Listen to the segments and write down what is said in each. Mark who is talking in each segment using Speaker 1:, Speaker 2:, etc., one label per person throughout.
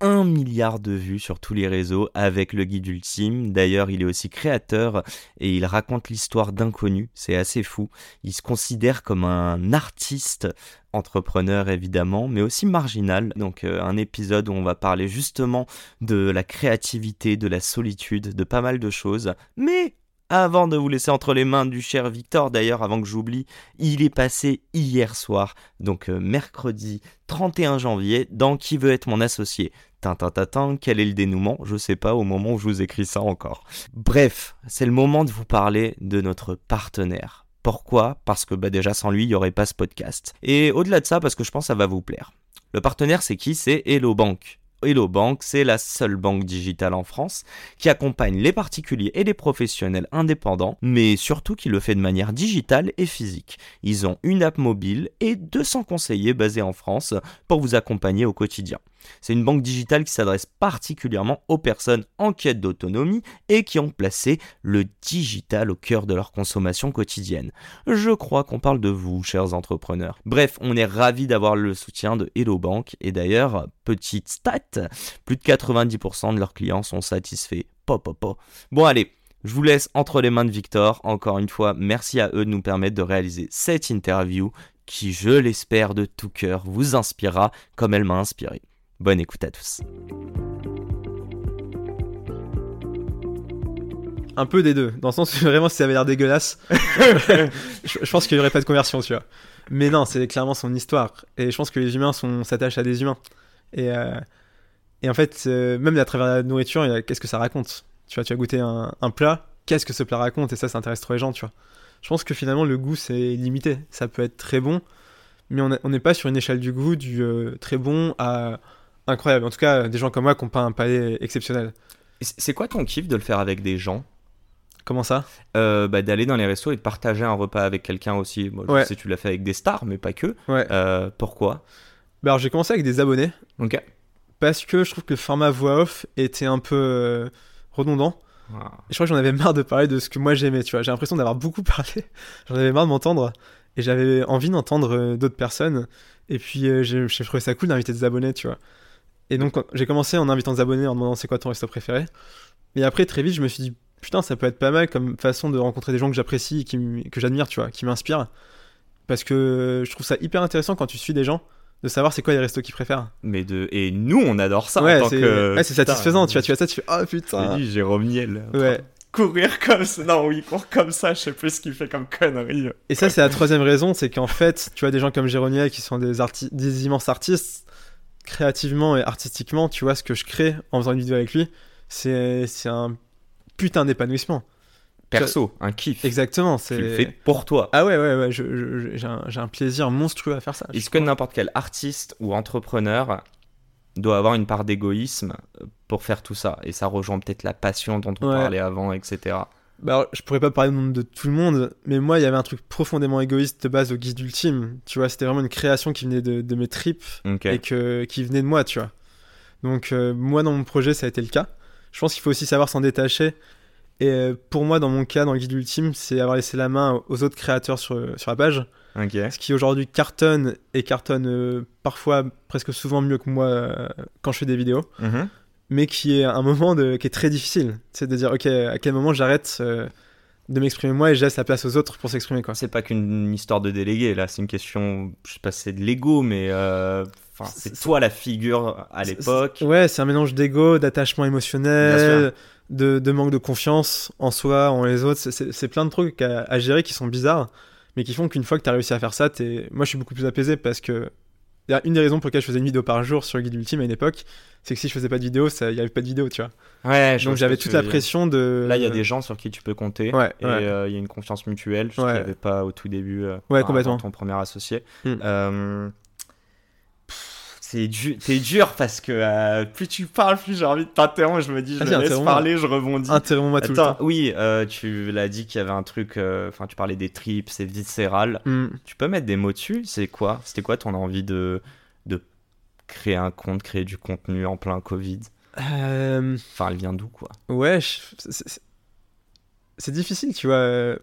Speaker 1: 1 milliard de vues sur tous les réseaux avec le guide ultime. D'ailleurs, il est aussi créateur et il raconte l'histoire d'inconnus. C'est assez fou. Il se considère comme un artiste entrepreneur évidemment, mais aussi marginal. Donc euh, un épisode où on va parler justement de la créativité, de la solitude, de pas mal de choses. Mais avant de vous laisser entre les mains du cher Victor, d'ailleurs, avant que j'oublie, il est passé hier soir, donc euh, mercredi 31 janvier, dans Qui veut être mon associé? Tintin, quel est le dénouement? Je sais pas au moment où je vous écris ça encore. Bref, c'est le moment de vous parler de notre partenaire. Pourquoi? Parce que bah, déjà sans lui, il n'y aurait pas ce podcast. Et au-delà de ça, parce que je pense que ça va vous plaire. Le partenaire, c'est qui? C'est Hello Bank. Hello Bank, c'est la seule banque digitale en France qui accompagne les particuliers et les professionnels indépendants, mais surtout qui le fait de manière digitale et physique. Ils ont une app mobile et 200 conseillers basés en France pour vous accompagner au quotidien. C'est une banque digitale qui s'adresse particulièrement aux personnes en quête d'autonomie et qui ont placé le digital au cœur de leur consommation quotidienne. Je crois qu'on parle de vous, chers entrepreneurs. Bref, on est ravis d'avoir le soutien de Hello Bank et d'ailleurs, petite stat, plus de 90% de leurs clients sont satisfaits. Po, Bon allez, je vous laisse entre les mains de Victor. Encore une fois, merci à eux de nous permettre de réaliser cette interview qui, je l'espère de tout cœur, vous inspirera comme elle m'a inspiré. Bonne écoute à tous.
Speaker 2: Un peu des deux, dans le sens où vraiment si ça avait l'air dégueulasse, je, pense qu'il n'y aurait pas de conversion, tu vois. Mais non, c'est clairement son histoire. Et je pense que les humains s'attachent à des humains. Et, euh, et en fait, euh, même à travers la nourriture, qu'est-ce que ça raconte? Tu vois, tu as goûté un, plat, qu'est-ce que ce plat raconte? Et ça, ça intéresse trop les gens, tu vois. Je pense que finalement, le goût, c'est limité. Ça peut être très bon, mais on n'est pas sur une échelle du goût du euh, très bon à incroyable. En tout cas, des gens comme moi qui n'ont pas un palais exceptionnel.
Speaker 1: C'est quoi ton kiff de le faire avec des gens?
Speaker 2: Comment ça?
Speaker 1: Euh, bah, D'aller dans les restos et de partager un repas avec quelqu'un aussi. Moi, je sais tu l'as fait avec des stars, mais pas que.
Speaker 2: Ouais.
Speaker 1: Euh, pourquoi?
Speaker 2: Bah, Alors j'ai commencé avec des abonnés.
Speaker 1: Ok.
Speaker 2: Parce que je trouve que le format voix off était un peu euh, redondant. Ah. je crois que j'en avais marre de parler de ce que moi j'aimais, tu vois. J'ai l'impression d'avoir beaucoup parlé. j'en avais marre de m'entendre. Et j'avais envie d'entendre d'autres personnes. Et puis j'ai trouvé ça cool d'inviter des abonnés, tu vois. Et donc, j'ai commencé en invitant des abonnés, en demandant c'est quoi ton resto préféré. Mais après, très vite, je me suis dit, putain, ça peut être pas mal comme façon de rencontrer des gens que j'apprécie, que j'admire, tu vois, qui m'inspirent. Parce que je trouve ça hyper intéressant quand tu suis des gens de savoir c'est quoi les restos qu'ils préfèrent.
Speaker 1: Mais de et nous on adore ça
Speaker 2: ouais, c'est satisfaisant, tu vois, tu vois ça, tu fais oh putain.
Speaker 1: J'ai Jérôme Niel.
Speaker 2: Ouais.
Speaker 1: Courir comme ça, non oui, court comme ça, je sais plus ce qu'il fait comme connerie.
Speaker 2: Et ça c'est la troisième raison, c'est qu'en fait, tu vois des gens comme Jérôme Niel qui sont des, des immenses artistes, créativement et artistiquement, tu vois, ce que je crée en faisant une vidéo avec lui, c'est un putain d'épanouissement.
Speaker 1: Perso, un kiff.
Speaker 2: Exactement.
Speaker 1: Tu le fais pour toi.
Speaker 2: Ah ouais, ouais, ouais, j'ai un, un, plaisir monstrueux à faire ça.
Speaker 1: Est-ce que n'importe quel artiste ou entrepreneur doit avoir une part d'égoïsme pour faire tout ça? Et ça rejoint peut-être la passion dont on parlait avant, etc.
Speaker 2: Bah, je pourrais pas parler de tout le monde, mais moi, il y avait un truc profondément égoïste de base au guide ultime. Tu vois, c'était vraiment une création qui venait de, mes tripes et que, qui venait de moi, tu vois. Donc, euh, moi, dans mon projet, ça a été le cas. Je pense qu'il faut aussi savoir s'en détacher. Et euh, pour moi, dans mon cas, dans le guide ultime, c'est avoir laissé la main aux autres créateurs sur, sur la page. Ce qui aujourd'hui cartonne et cartonne euh, parfois presque souvent mieux que moi quand je fais des vidéos. Mhm mais qui est un moment de, qui est très difficile. C'est de dire, ok, à quel moment j'arrête euh, de m'exprimer moi et je laisse la place aux autres pour s'exprimer. quoi.
Speaker 1: C'est pas qu'une histoire de délégué, là, c'est une question, je sais pas c'est de l'ego, mais euh, c'est toi la figure à l'époque.
Speaker 2: Ouais, c'est un mélange d'ego, d'attachement émotionnel, de, de, manque de confiance en soi, en les autres. C'est plein de trucs à, à, gérer qui sont bizarres, mais qui font qu'une fois que tu as réussi à faire ça, es... moi je suis beaucoup plus apaisé parce que une des raisons pour lesquelles je faisais une vidéo par jour sur le guide ultime à une époque, c'est que si je faisais pas de vidéo, il y avait pas de vidéo, tu vois.
Speaker 1: Ouais,
Speaker 2: Donc j'avais toute la pression de.
Speaker 1: Là, il y a des gens sur qui tu peux compter.
Speaker 2: Ouais,
Speaker 1: et euh, il y a une confiance mutuelle, ce qu'il n'y avait pas au tout début. Euh,
Speaker 2: ouais, complètement.
Speaker 1: Ton premier associé. Hmm. Euh, t'es dur parce que euh, plus tu parles, plus j'ai envie de t'interrompre. Je me dis, je me laisse parler, je rebondis.
Speaker 2: Interromps-moi tout le temps.
Speaker 1: Oui, euh, tu l'as dit qu'il y avait un truc. Euh, enfin, tu parlais des tripes, c'est viscéral. Hmm. Tu peux mettre des mots dessus? C'est quoi? C'était quoi ton envie de, de créer un compte, créer du contenu en plein Covid? Enfin, elle vient d'où, quoi?
Speaker 2: Ouais, c'est difficile, tu vois,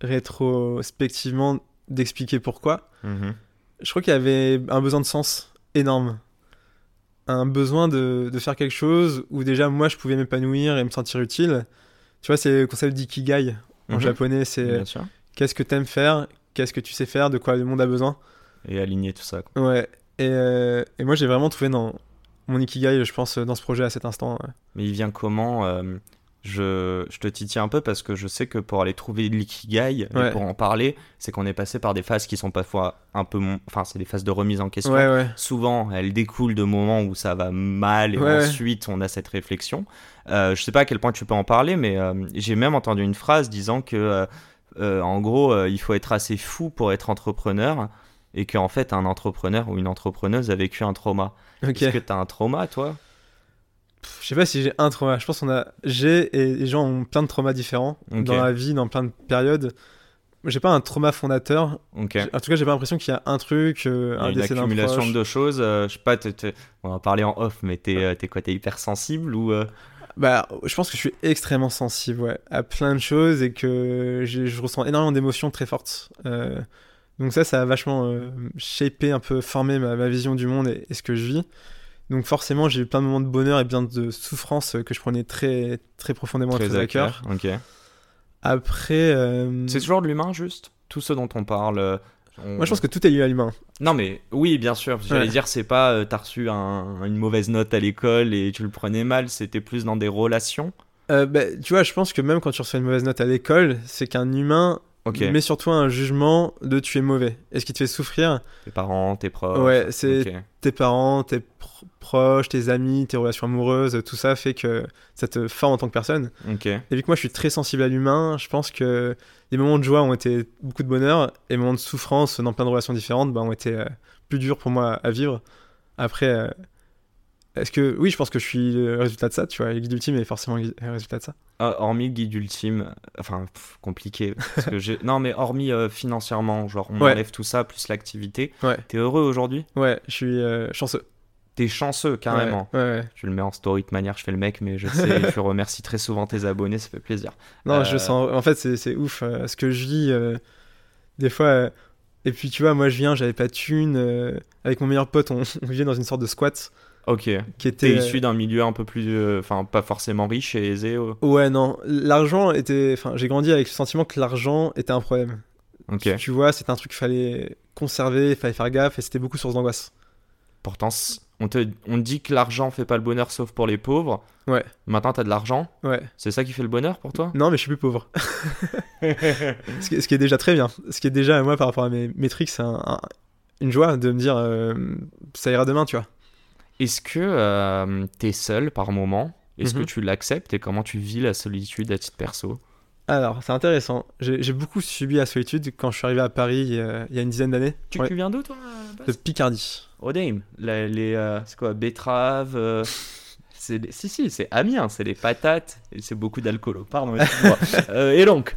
Speaker 2: rétrospectivement, d'expliquer pourquoi. Mhm. Je crois qu'il y avait un besoin de sens énorme. Un besoin de, de, faire quelque chose où déjà moi je pouvais m'épanouir et me sentir utile. Tu vois, c'est le concept d'ikigai en mhm. japonais. C'est qu'est-ce que tu aimes faire, qu'est-ce que tu sais faire, de quoi le monde a besoin?
Speaker 1: Et aligner tout ça.
Speaker 2: Ouais. Et, euh, et, moi j'ai vraiment trouvé dans mon ikigai, je pense, dans ce projet à cet instant.
Speaker 1: Mais il vient comment euh, je, je, te titille un peu parce que je sais que pour aller trouver l'ikigai, pour en parler, c'est qu'on est passé par des phases qui sont parfois un peu. Enfin, c'est des phases de remise en question. Souvent, elles découlent de moments où ça va mal et ensuite on a cette réflexion. Euh, je sais pas à quel point tu peux en parler, mais euh, j'ai même entendu une phrase disant que, euh, euh, en gros, il faut être assez fou pour être entrepreneur et qu'en fait, un entrepreneur ou une entrepreneuse a vécu un trauma. Est-ce que tu as un trauma, toi?
Speaker 2: Je sais pas si j'ai un trauma. Je pense qu'on a. J'ai et les gens ont plein de traumas différents dans la vie, dans plein de périodes. J'ai pas un trauma fondateur. En tout cas, j'ai pas l'impression qu'il y a un truc, euh, un
Speaker 1: une accumulation de choses. Euh, je sais pas, on va parler en off, mais t'es euh, es quoi T'es hyper sensible ou
Speaker 2: Bah, je pense que je suis extrêmement sensible ouais, à plein de choses et que je ressens énormément d'émotions très fortes. donc ça, ça a vachement shapé, un peu formé ma, ma vision du monde et, et, ce que je vis. Donc forcément, j'ai eu plein de moments de bonheur et bien de souffrance que je prenais très, très profondément très, à cœur. Après... Euh,
Speaker 1: C'est toujours de l'humain, juste? Tout ce dont on parle euh,
Speaker 2: Moi, je pense que tout est lié à l'humain.
Speaker 1: Non, mais oui, bien sûr. J'allais dire, c'est pas euh, t'as reçu une mauvaise note à l'école et tu le prenais mal, c'était plus dans des relations?
Speaker 2: Bah, tu vois, je pense que même quand tu reçois une mauvaise note à l'école, c'est qu'un humain mais surtout un jugement de tu es mauvais. Est-ce qui te fait souffrir
Speaker 1: Tes parents, tes proches.
Speaker 2: Ouais, c'est tes parents, tes proches, tes amis, tes relations amoureuses, tout ça fait que ça te forme en tant que personne. Et vu que moi je suis très sensible à l'humain, je pense que les moments de joie ont été beaucoup de bonheur et les moments de souffrance dans plein de relations différentes bah, ont été euh, plus durs pour moi à vivre. Après, euh, est-ce que oui, je pense que je suis le résultat de ça, tu vois. Le guide ultime est forcément le résultat de ça.
Speaker 1: Ah, hormis le guide ultime, enfin compliqué. Parce que non, mais hormis euh, financièrement, genre on enlève tout ça plus l'activité. Ouais. T'es heureux aujourd'hui?
Speaker 2: Ouais, je suis euh, chanceux.
Speaker 1: T'es chanceux carrément. Ouais, Je le mets en story de manière, je fais le mec, mais je sais, je remercie très souvent tes abonnés, ça fait plaisir.
Speaker 2: Non, je euh, sens. En fait, c'est ouf. ce que je vis, des fois. Et puis tu vois, moi je viens, j'avais pas de thune. avec mon meilleur pote, on, on vivait dans une sorte de squat.
Speaker 1: Ok. Qui était issu d'un milieu un peu plus, euh, enfin pas forcément riche et aisé.
Speaker 2: Ouais non, l'argent était, enfin j'ai grandi avec le sentiment que l'argent était un problème. Ok. Tu, vois, c'était un truc qu'il fallait conserver, il fallait faire gaffe et c'était beaucoup source d'angoisse.
Speaker 1: Pourtant, on te, on dit que l'argent fait pas le bonheur sauf pour les pauvres. Ouais. Maintenant t'as de l'argent. Ouais. C'est ça qui fait le bonheur pour toi?
Speaker 2: Non mais je suis plus pauvre. ce, qui, est déjà très bien. Ce qui est déjà moi par rapport à mes métriques, c'est une joie de me dire euh, ça ira demain, tu vois.
Speaker 1: Est-ce que euh, tu es seul par moment? Est-ce que mhm. tu l'acceptes? Et comment tu vis la solitude à titre perso?
Speaker 2: Alors, c'est intéressant. J'ai beaucoup subi la solitude quand je suis arrivé à Paris il y a une dizaine d'années.
Speaker 1: Tu, viens d'où, toi
Speaker 2: De Picardie.
Speaker 1: Oh, damn. Les, euh, c'est quoi Betteraves euh, Si, si, c'est Amiens, c'est les patates et c'est beaucoup d'alcool. Pardon, et donc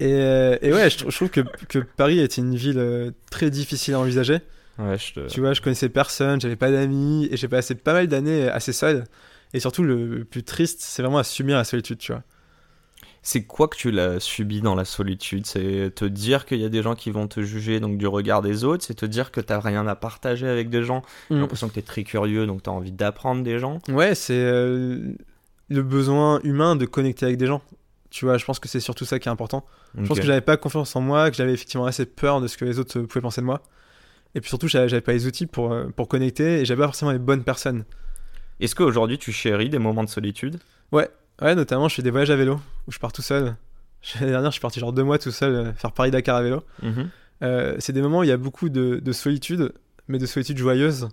Speaker 2: et, et, ouais, je, trouve que, que, Paris est une ville très difficile à envisager. Tu vois, je connaissais personne, j'avais pas d'amis, et j'ai passé pas mal d'années assez seul. Et surtout, le plus triste, c'est vraiment à subir la solitude, tu vois.
Speaker 1: C'est quoi que tu l'as subi dans la solitude? C'est te dire qu'il y a des gens qui vont te juger donc du regard des autres, c'est te dire que t'as rien à partager avec des gens? J'ai mm. l'impression que t'es très curieux, donc t'as envie d'apprendre des gens.
Speaker 2: Ouais, c'est euh, le besoin humain de connecter avec des gens. Tu vois, je pense que c'est surtout ça qui est important. Je pense que j'avais pas confiance en moi, que j'avais effectivement assez peur de ce que les autres pouvaient penser de moi. Et puis surtout, j'avais pas les outils pour, euh, pour connecter et j'avais pas forcément les bonnes personnes.
Speaker 1: Est-ce qu'aujourd'hui, tu chéris des moments de solitude?
Speaker 2: Ouais, ouais, notamment, je fais des voyages à vélo où je pars tout seul. L'année dernière, je suis parti genre deux mois tout seul euh, faire Paris-Dakar à vélo. Mhm. Euh, c'est des moments où il y a beaucoup de, de, solitude, mais de solitude joyeuse.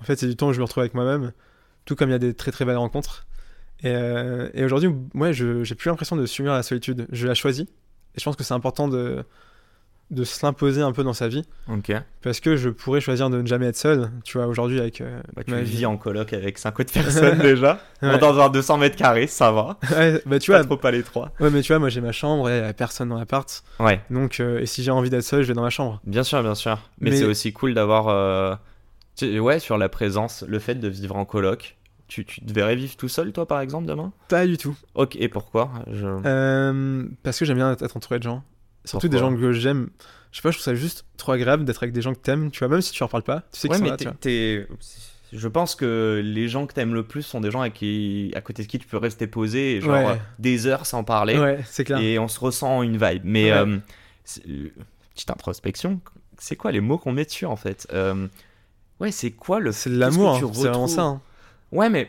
Speaker 2: En fait, c'est du temps où je me retrouve avec moi-même, tout comme il y a des très très belles rencontres. Et, et aujourd'hui, moi, je j'ai plus l'impression de subir la solitude. Je la choisis. Et je pense que c'est important de, de s'imposer un peu dans sa vie.
Speaker 1: Ok.
Speaker 2: Parce que je pourrais choisir de ne jamais être seul. Tu vois, aujourd'hui, avec. Euh,
Speaker 1: bah, tu vis en coloc avec 5 autres personnes déjà. Dans un 200 mètres carrés, ça va.
Speaker 2: Ouais, bah, tu vois.
Speaker 1: Pas trop pas les trois.
Speaker 2: Ouais, mais tu vois, moi j'ai ma chambre et il n'y a personne dans l'appart.
Speaker 1: Ouais.
Speaker 2: Donc, euh, et si j'ai envie d'être seul, je vais dans ma chambre.
Speaker 1: Bien sûr, bien sûr. Mais, c'est aussi cool d'avoir. Euh, ouais, sur la présence, le fait de vivre en coloc. Tu, tu devrais vivre tout seul, toi, par exemple, demain?
Speaker 2: Pas du tout.
Speaker 1: Ok, et pourquoi?
Speaker 2: Je... Parce que j'aime bien être entouré de gens. Surtout des gens que j'aime. Je sais pas, je trouve ça juste trop agréable d'être avec des gens que t'aimes, tu vois, même si tu en parles pas, tu sais ouais,
Speaker 1: mais Je pense que les gens que t'aimes le plus sont des gens à, qui... à côté de qui tu peux rester posé, genre des heures sans parler.
Speaker 2: Ouais, c'est clair.
Speaker 1: Et on se ressent une vibe. Mais, euh, euh, petite introspection, c'est quoi les mots qu'on met dessus en fait? Euh, Ouais, c'est quoi le.
Speaker 2: C'est de l'amour, hein, c'est vraiment ça. Hein.
Speaker 1: Ouais, mais.